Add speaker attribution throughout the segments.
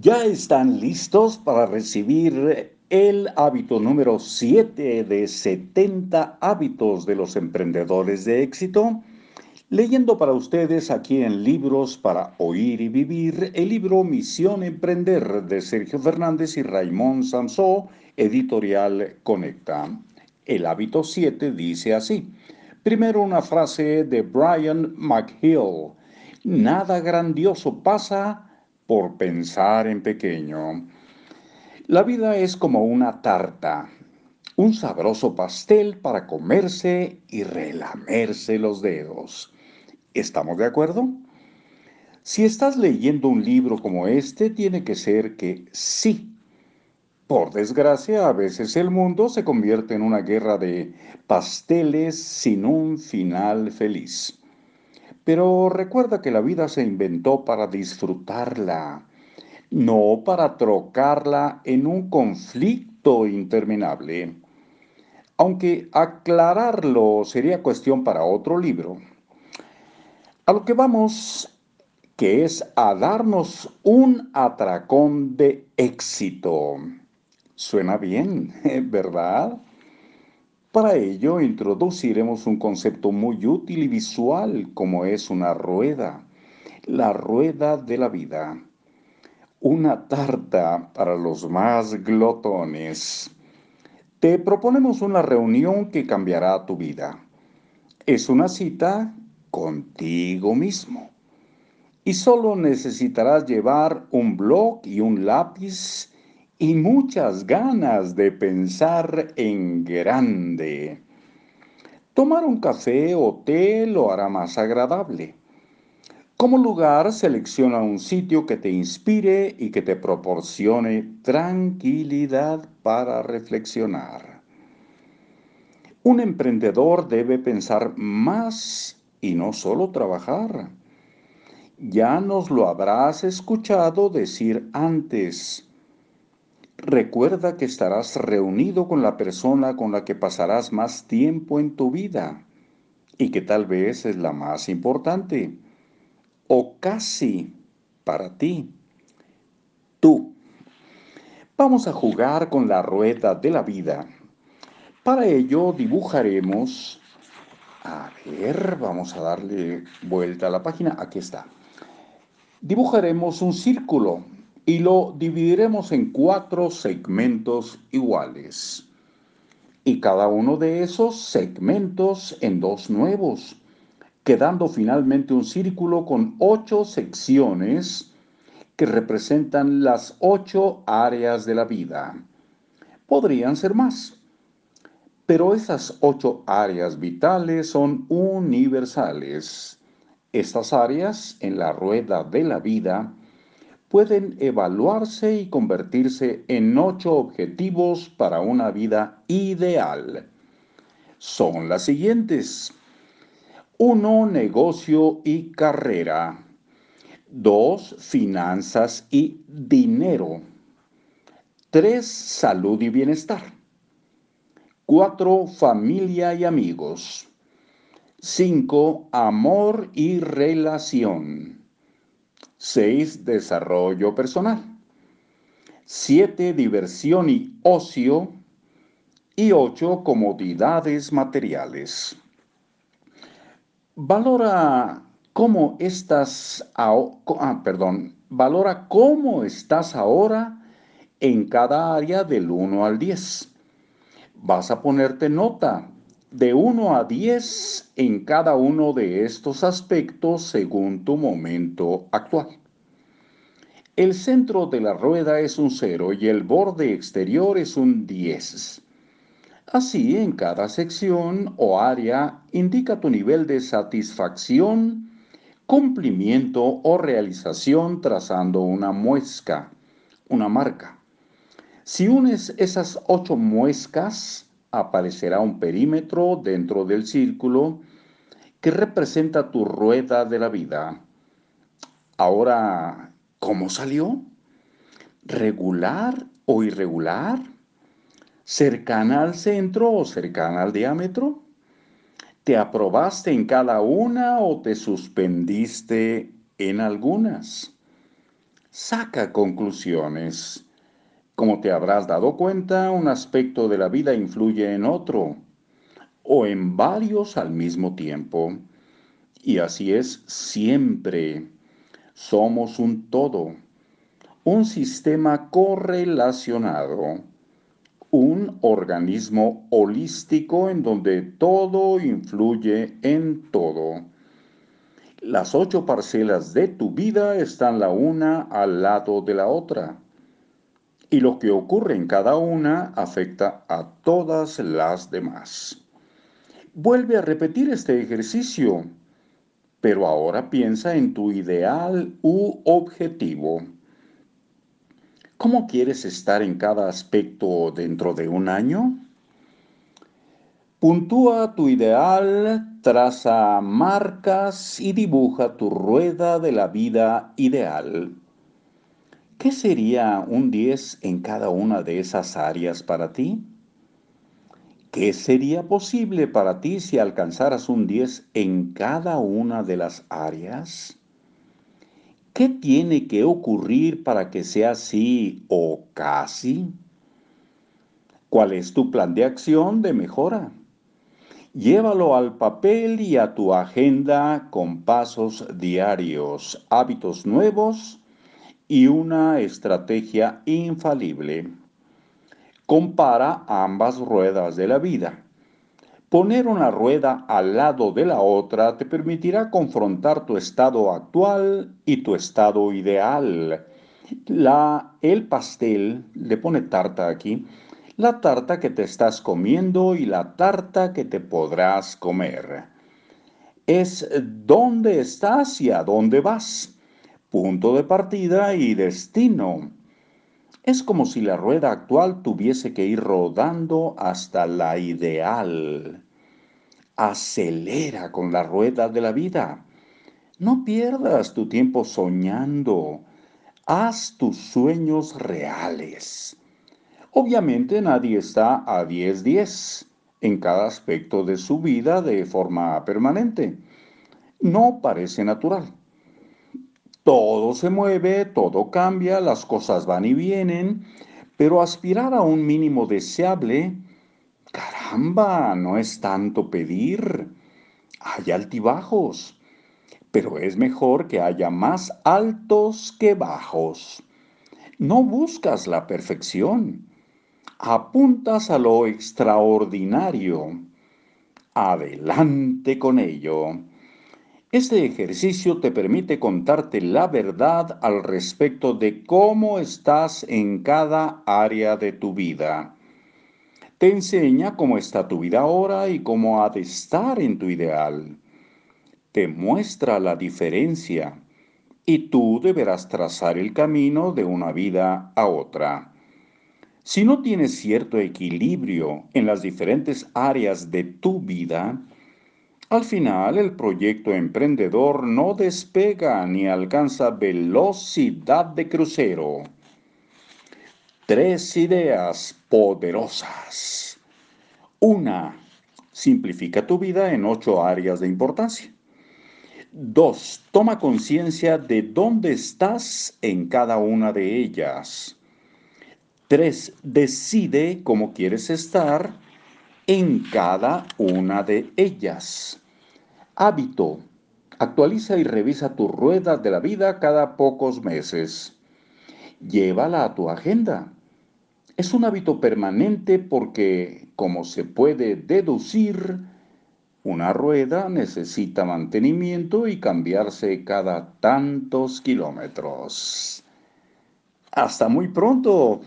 Speaker 1: Ya están listos para recibir el hábito número 7 de 70 hábitos de los emprendedores de éxito. Leyendo para ustedes aquí en Libros para Oír y Vivir el libro Misión Emprender de Sergio Fernández y Raymond Samsó, editorial Conecta. El hábito 7 dice así. Primero una frase de Brian McHill. Nada grandioso pasa por pensar en pequeño. La vida es como una tarta, un sabroso pastel para comerse y relamerse los dedos. ¿Estamos de acuerdo? Si estás leyendo un libro como este, tiene que ser que sí. Por desgracia, a veces el mundo se convierte en una guerra de pasteles sin un final feliz. Pero recuerda que la vida se inventó para disfrutarla, no para trocarla en un conflicto interminable. Aunque aclararlo sería cuestión para otro libro. A lo que vamos, que es a darnos un atracón de éxito. Suena bien, ¿verdad? Para ello introduciremos un concepto muy útil y visual como es una rueda, la rueda de la vida. Una tarta para los más glotones. Te proponemos una reunión que cambiará tu vida. Es una cita contigo mismo. Y solo necesitarás llevar un blog y un lápiz y muchas ganas de pensar en grande. Tomar un café o té lo hará más agradable. Como lugar, selecciona un sitio que te inspire y que te proporcione tranquilidad para reflexionar. Un emprendedor debe pensar más y no solo trabajar. Ya nos lo habrás escuchado decir antes. Recuerda que estarás reunido con la persona con la que pasarás más tiempo en tu vida y que tal vez es la más importante o casi para ti, tú. Vamos a jugar con la rueda de la vida. Para ello dibujaremos, a ver, vamos a darle vuelta a la página, aquí está. Dibujaremos un círculo y lo dividiremos en cuatro segmentos iguales. Y cada uno de esos segmentos en dos nuevos, quedando finalmente un círculo con ocho secciones que representan las ocho áreas de la vida. Podrían ser más, pero esas ocho áreas vitales son universales. Estas áreas en la rueda de la vida pueden evaluarse y convertirse en ocho objetivos para una vida ideal. Son las siguientes. 1. Negocio y carrera. 2. Finanzas y dinero. 3. Salud y bienestar. 4. Familia y amigos. 5. Amor y relación. 6. Desarrollo personal. 7. Diversión y ocio. Y 8. Comodidades materiales. Valora cómo estás, ah, perdón, valora cómo estás ahora en cada área del 1 al 10. Vas a ponerte nota de 1 a 10 en cada uno de estos aspectos según tu momento actual. El centro de la rueda es un 0 y el borde exterior es un 10. Así, en cada sección o área indica tu nivel de satisfacción, cumplimiento o realización trazando una muesca, una marca. Si unes esas ocho muescas, aparecerá un perímetro dentro del círculo que representa tu rueda de la vida. Ahora, ¿cómo salió? ¿Regular o irregular? ¿Cercana al centro o cercana al diámetro? ¿Te aprobaste en cada una o te suspendiste en algunas? saca conclusiones. Como te habrás dado cuenta, un aspecto de la vida influye en otro, o en varios al mismo tiempo. Y así es siempre. Somos un todo, un sistema correlacionado, un organismo holístico en donde todo influye en todo. Las ocho parcelas de tu vida están la una al lado de la otra. Y lo que ocurre en cada una afecta a todas las demás. Vuelve a repetir este ejercicio pero ahora piensa en tu ideal u objetivo. ¿Cómo quieres estar en cada aspecto dentro de un año? Puntúa tu ideal, traza marcas y dibuja tu rueda de la vida ideal. ¿Qué sería un 10 en cada una de esas áreas para ti? ¿Qué sería posible para ti si alcanzaras un 10 en cada una de las áreas? ¿Qué tiene que ocurrir para que sea así o casi? ¿Cuál es tu plan de acción de mejora? Llévalo al papel y a tu agenda con pasos diarios, hábitos nuevos y una estrategia infalible. Compara ambas ruedas de la vida. Poner una rueda al lado de la otra te permitirá confrontar tu estado actual y tu estado ideal. La, el pastel, le pone tarta aquí, la tarta que te estás comiendo y la tarta que te podrás comer. Es dónde estás y a dónde vas. Punto de partida y destino. Es como si la rueda actual tuviese que ir rodando hasta la ideal. Acelera con la rueda de la vida. No pierdas tu tiempo soñando. Haz tus sueños reales. Obviamente nadie está a 10-10 en cada aspecto de su vida de forma permanente. No parece natural. Todo se mueve, todo cambia, las cosas van y vienen, pero aspirar a un mínimo deseable, caramba, no es tanto pedir. Hay altibajos, pero es mejor que haya más altos que bajos. No buscas la perfección, apuntas a lo extraordinario. Adelante con ello. Este ejercicio te permite contarte la verdad al respecto de cómo estás en cada área de tu vida. Te enseña cómo está tu vida ahora y cómo ha de estar en tu ideal. Te muestra la diferencia y tú deberás trazar el camino de una vida a otra. Si no tienes cierto equilibrio en las diferentes áreas de tu vida, al final, el proyecto emprendedor no despega ni alcanza velocidad de crucero. Tres ideas poderosas. Una, simplifica tu vida en ocho áreas de importancia. Dos, toma conciencia de dónde estás en cada una de ellas. Tres, decide cómo quieres estar en cada una de ellas. Hábito. Actualiza y revisa tu rueda de la vida cada pocos meses. Llévala a tu agenda. Es un hábito permanente porque, como se puede deducir, una rueda necesita mantenimiento y cambiarse cada tantos kilómetros. Hasta muy pronto.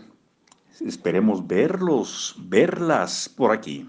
Speaker 1: Esperemos verlos, verlas por aquí.